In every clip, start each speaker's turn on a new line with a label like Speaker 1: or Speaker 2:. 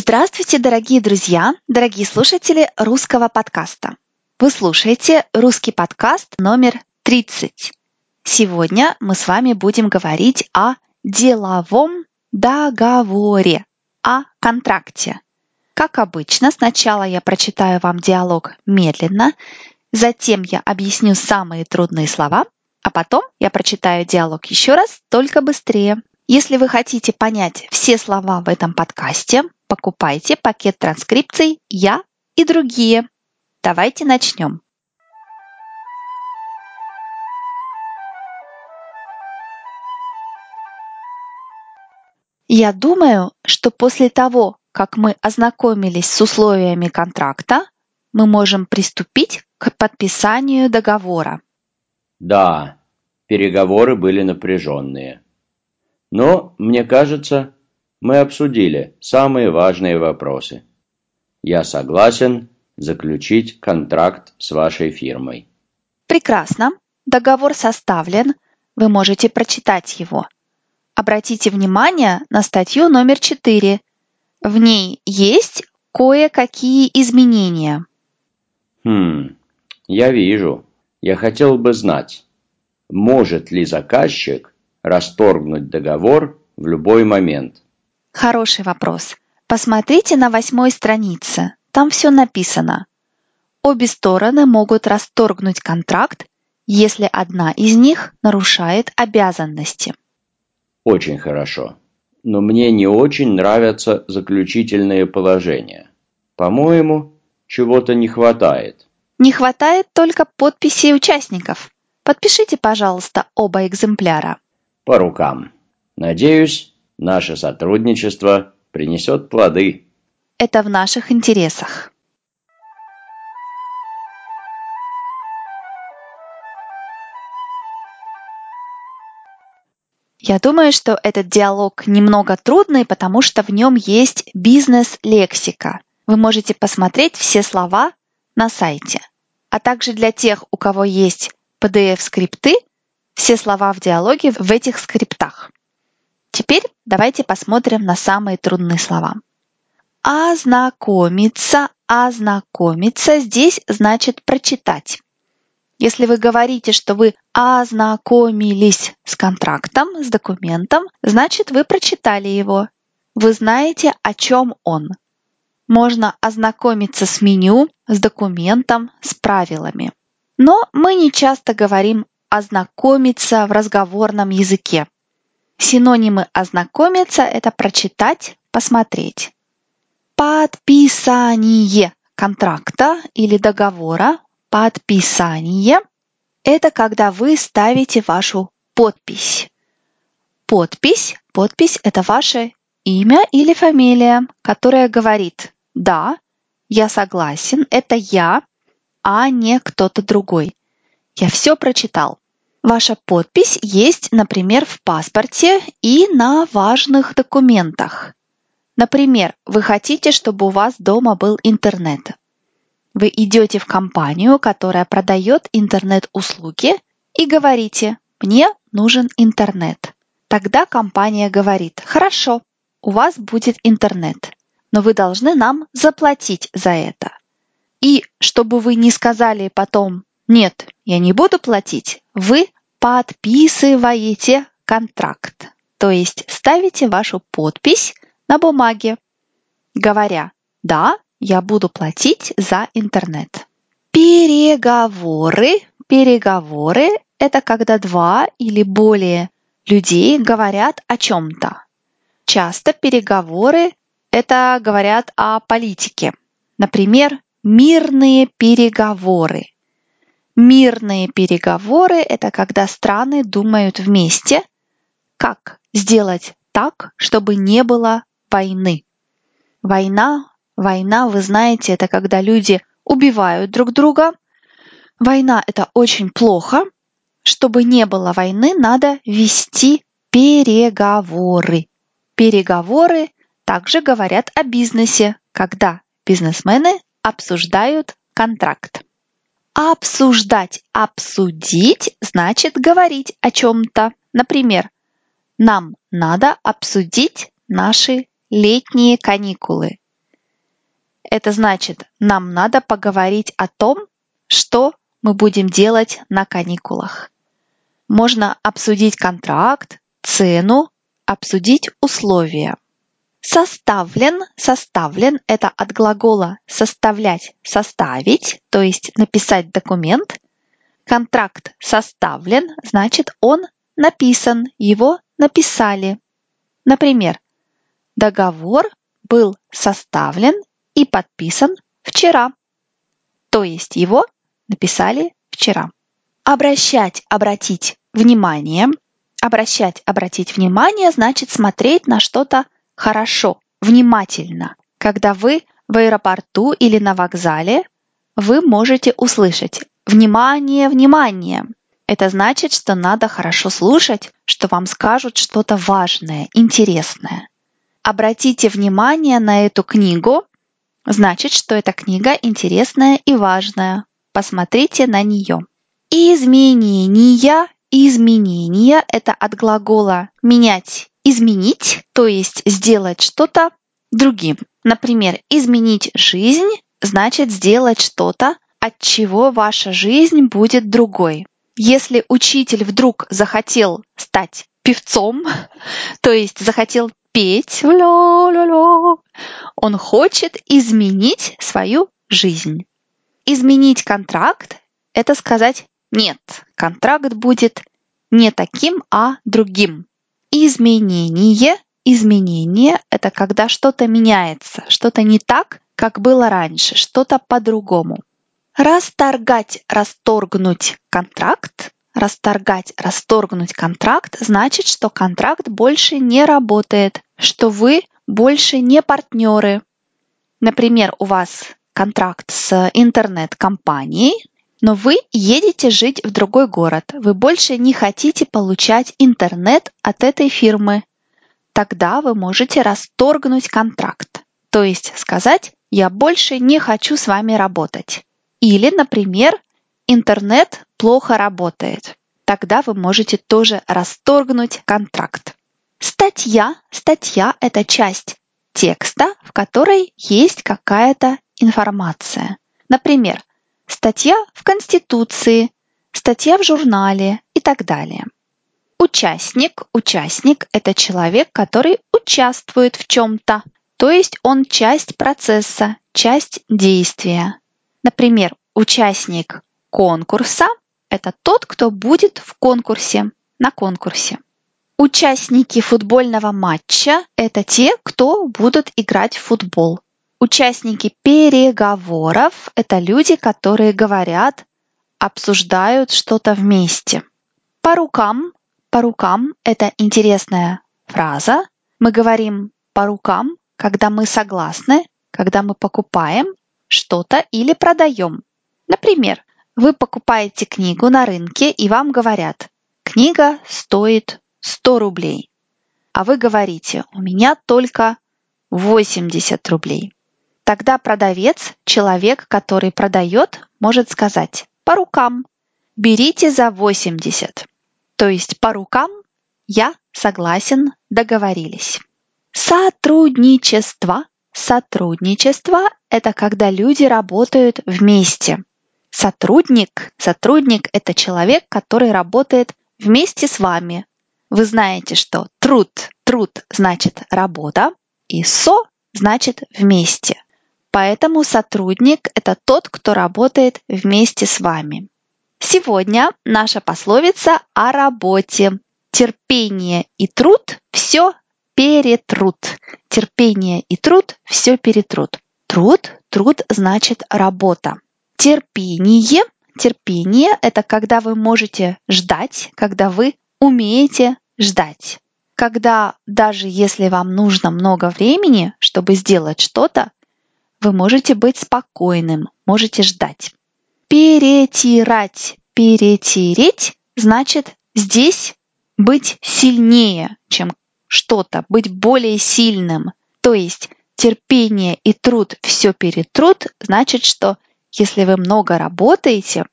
Speaker 1: Здравствуйте, дорогие друзья, дорогие слушатели русского подкаста. Вы слушаете русский подкаст номер 30. Сегодня мы с вами будем говорить о деловом договоре, о контракте. Как обычно, сначала я прочитаю вам диалог медленно, затем я объясню самые трудные слова, а потом я прочитаю диалог еще раз, только быстрее. Если вы хотите понять все слова в этом подкасте, покупайте пакет транскрипций «Я» и другие. Давайте начнем. Я думаю, что после того, как мы ознакомились с условиями контракта, мы можем приступить к подписанию договора.
Speaker 2: Да, переговоры были напряженные. Но, мне кажется, мы обсудили самые важные вопросы. Я согласен заключить контракт с вашей фирмой.
Speaker 1: Прекрасно. Договор составлен. Вы можете прочитать его. Обратите внимание на статью номер 4. В ней есть кое-какие изменения.
Speaker 2: Хм, я вижу. Я хотел бы знать, может ли заказчик расторгнуть договор в любой момент?
Speaker 1: Хороший вопрос. Посмотрите на восьмой странице. Там все написано. Обе стороны могут расторгнуть контракт, если одна из них нарушает обязанности.
Speaker 2: Очень хорошо. Но мне не очень нравятся заключительные положения. По-моему, чего-то не хватает.
Speaker 1: Не хватает только подписей участников. Подпишите, пожалуйста, оба экземпляра.
Speaker 2: По рукам. Надеюсь, наше сотрудничество принесет плоды.
Speaker 1: Это в наших интересах. Я думаю, что этот диалог немного трудный, потому что в нем есть бизнес-лексика. Вы можете посмотреть все слова на сайте. А также для тех, у кого есть PDF-скрипты, все слова в диалоге в этих скриптах. Теперь давайте посмотрим на самые трудные слова. Ознакомиться, ознакомиться здесь значит прочитать. Если вы говорите, что вы ознакомились с контрактом, с документом, значит вы прочитали его. Вы знаете, о чем он. Можно ознакомиться с меню, с документом, с правилами. Но мы не часто говорим «ознакомиться» в разговорном языке. Синонимы «ознакомиться» — это прочитать, посмотреть. Подписание контракта или договора, подписание — это когда вы ставите вашу подпись. Подпись, подпись — это ваше имя или фамилия, которая говорит «да, я согласен, это я, а не кто-то другой. Я все прочитал. Ваша подпись есть, например, в паспорте и на важных документах. Например, вы хотите, чтобы у вас дома был интернет. Вы идете в компанию, которая продает интернет-услуги, и говорите «Мне нужен интернет». Тогда компания говорит «Хорошо, у вас будет интернет, но вы должны нам заплатить за это». И чтобы вы не сказали потом «нет, я не буду платить», вы подписываете контракт, то есть ставите вашу подпись на бумаге, говоря «да, я буду платить за интернет». Переговоры. Переговоры – это когда два или более людей говорят о чем-то. Часто переговоры – это говорят о политике. Например, Мирные переговоры. Мирные переговоры – это когда страны думают вместе, как сделать так, чтобы не было войны. Война, война, вы знаете, это когда люди убивают друг друга. Война – это очень плохо. Чтобы не было войны, надо вести переговоры. Переговоры также говорят о бизнесе, когда бизнесмены обсуждают контракт. Обсуждать, обсудить значит говорить о чем-то. Например, нам надо обсудить наши летние каникулы. Это значит, нам надо поговорить о том, что мы будем делать на каникулах. Можно обсудить контракт, цену, обсудить условия. Составлен, составлен – это от глагола составлять, составить, то есть написать документ. Контракт составлен, значит он написан, его написали. Например, договор был составлен и подписан вчера, то есть его написали вчера. Обращать, обратить внимание. Обращать, обратить внимание значит смотреть на что-то хорошо, внимательно. Когда вы в аэропорту или на вокзале, вы можете услышать «Внимание, внимание!». Это значит, что надо хорошо слушать, что вам скажут что-то важное, интересное. Обратите внимание на эту книгу, значит, что эта книга интересная и важная. Посмотрите на нее. Изменения. Изменения – это от глагола «менять» изменить, то есть сделать что-то другим. Например, изменить жизнь значит сделать что-то, от чего ваша жизнь будет другой. Если учитель вдруг захотел стать певцом, то есть захотел петь, он хочет изменить свою жизнь. Изменить контракт – это сказать «нет». Контракт будет не таким, а другим. Изменение. Изменение – это когда что-то меняется, что-то не так, как было раньше, что-то по-другому. Расторгать, расторгнуть контракт. Расторгать, расторгнуть контракт значит, что контракт больше не работает, что вы больше не партнеры. Например, у вас контракт с интернет-компанией, но вы едете жить в другой город. Вы больше не хотите получать интернет от этой фирмы. Тогда вы можете расторгнуть контракт. То есть сказать «я больше не хочу с вами работать». Или, например, интернет плохо работает. Тогда вы можете тоже расторгнуть контракт. Статья. Статья – это часть текста, в которой есть какая-то информация. Например, статья в Конституции, статья в журнале и так далее. Участник. Участник – это человек, который участвует в чем-то, то есть он часть процесса, часть действия. Например, участник конкурса – это тот, кто будет в конкурсе, на конкурсе. Участники футбольного матча – это те, кто будут играть в футбол. Участники переговоров – это люди, которые говорят, обсуждают что-то вместе. По рукам. По рукам – это интересная фраза. Мы говорим по рукам, когда мы согласны, когда мы покупаем что-то или продаем. Например, вы покупаете книгу на рынке и вам говорят, книга стоит 100 рублей. А вы говорите, у меня только 80 рублей. Тогда продавец, человек, который продает, может сказать по рукам. Берите за 80. То есть по рукам я согласен, договорились. Сотрудничество. Сотрудничество – это когда люди работают вместе. Сотрудник. Сотрудник – это человек, который работает вместе с вами. Вы знаете, что труд, труд значит работа, и со значит вместе. Поэтому сотрудник – это тот, кто работает вместе с вами. Сегодня наша пословица о работе. Терпение и труд – все перетрут. Терпение и труд – все перетрут. Труд, труд значит работа. Терпение, терпение – это когда вы можете ждать, когда вы умеете ждать. Когда даже если вам нужно много времени, чтобы сделать что-то, вы можете быть спокойным, можете ждать. Перетирать. Перетереть значит здесь быть сильнее, чем что-то, быть более сильным. То есть терпение и труд все перетрут, значит, что если вы много работаете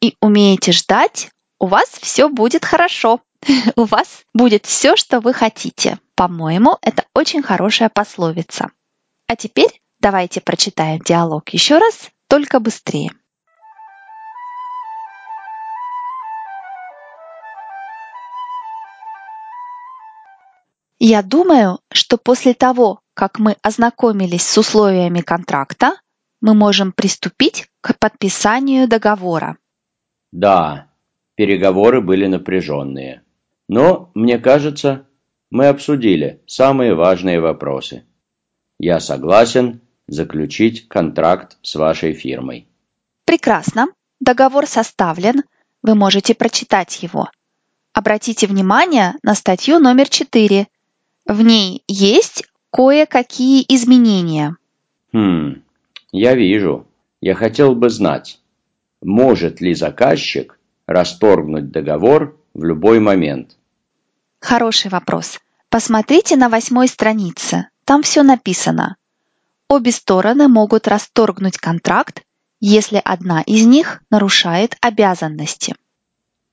Speaker 1: и умеете ждать, у вас все будет хорошо. У вас будет все, что вы хотите. По-моему, это очень хорошая пословица. А теперь Давайте прочитаем диалог еще раз, только быстрее. Я думаю, что после того, как мы ознакомились с условиями контракта, мы можем приступить к подписанию договора.
Speaker 2: Да, переговоры были напряженные. Но, мне кажется, мы обсудили самые важные вопросы. Я согласен заключить контракт с вашей фирмой.
Speaker 1: Прекрасно. Договор составлен. Вы можете прочитать его. Обратите внимание на статью номер 4 в ней есть кое-какие изменения.
Speaker 2: Хм, я вижу. Я хотел бы знать, может ли заказчик расторгнуть договор в любой момент?
Speaker 1: Хороший вопрос. Посмотрите на восьмой странице. Там все написано. Обе стороны могут расторгнуть контракт, если одна из них нарушает обязанности.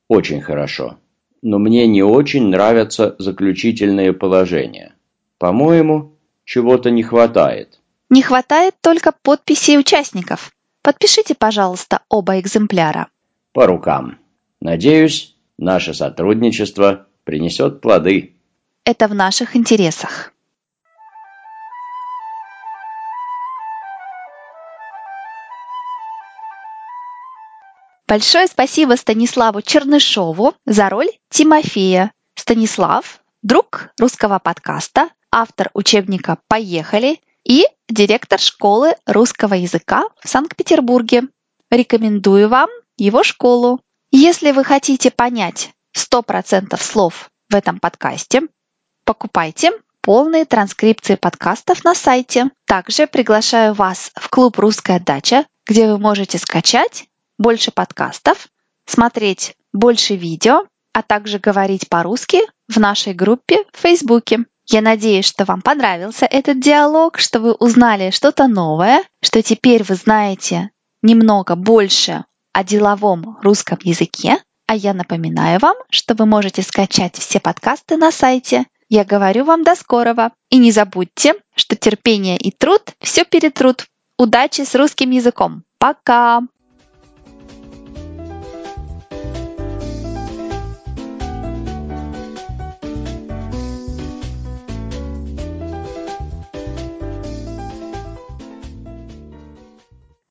Speaker 2: Очень хорошо но мне не очень нравятся заключительные положения. По-моему, чего-то не хватает.
Speaker 1: Не хватает только подписей участников. Подпишите, пожалуйста, оба экземпляра.
Speaker 2: По рукам. Надеюсь, наше сотрудничество принесет плоды.
Speaker 1: Это в наших интересах. Большое спасибо Станиславу Чернышову за роль Тимофея. Станислав – друг русского подкаста, автор учебника «Поехали» и директор школы русского языка в Санкт-Петербурге. Рекомендую вам его школу. Если вы хотите понять 100% слов в этом подкасте, покупайте полные транскрипции подкастов на сайте. Также приглашаю вас в клуб «Русская дача», где вы можете скачать больше подкастов, смотреть больше видео, а также говорить по-русски в нашей группе в Фейсбуке. Я надеюсь, что вам понравился этот диалог, что вы узнали что-то новое, что теперь вы знаете немного больше о деловом русском языке. А я напоминаю вам, что вы можете скачать все подкасты на сайте. Я говорю вам до скорого. И не забудьте, что терпение и труд все перетрут. Удачи с русским языком. Пока!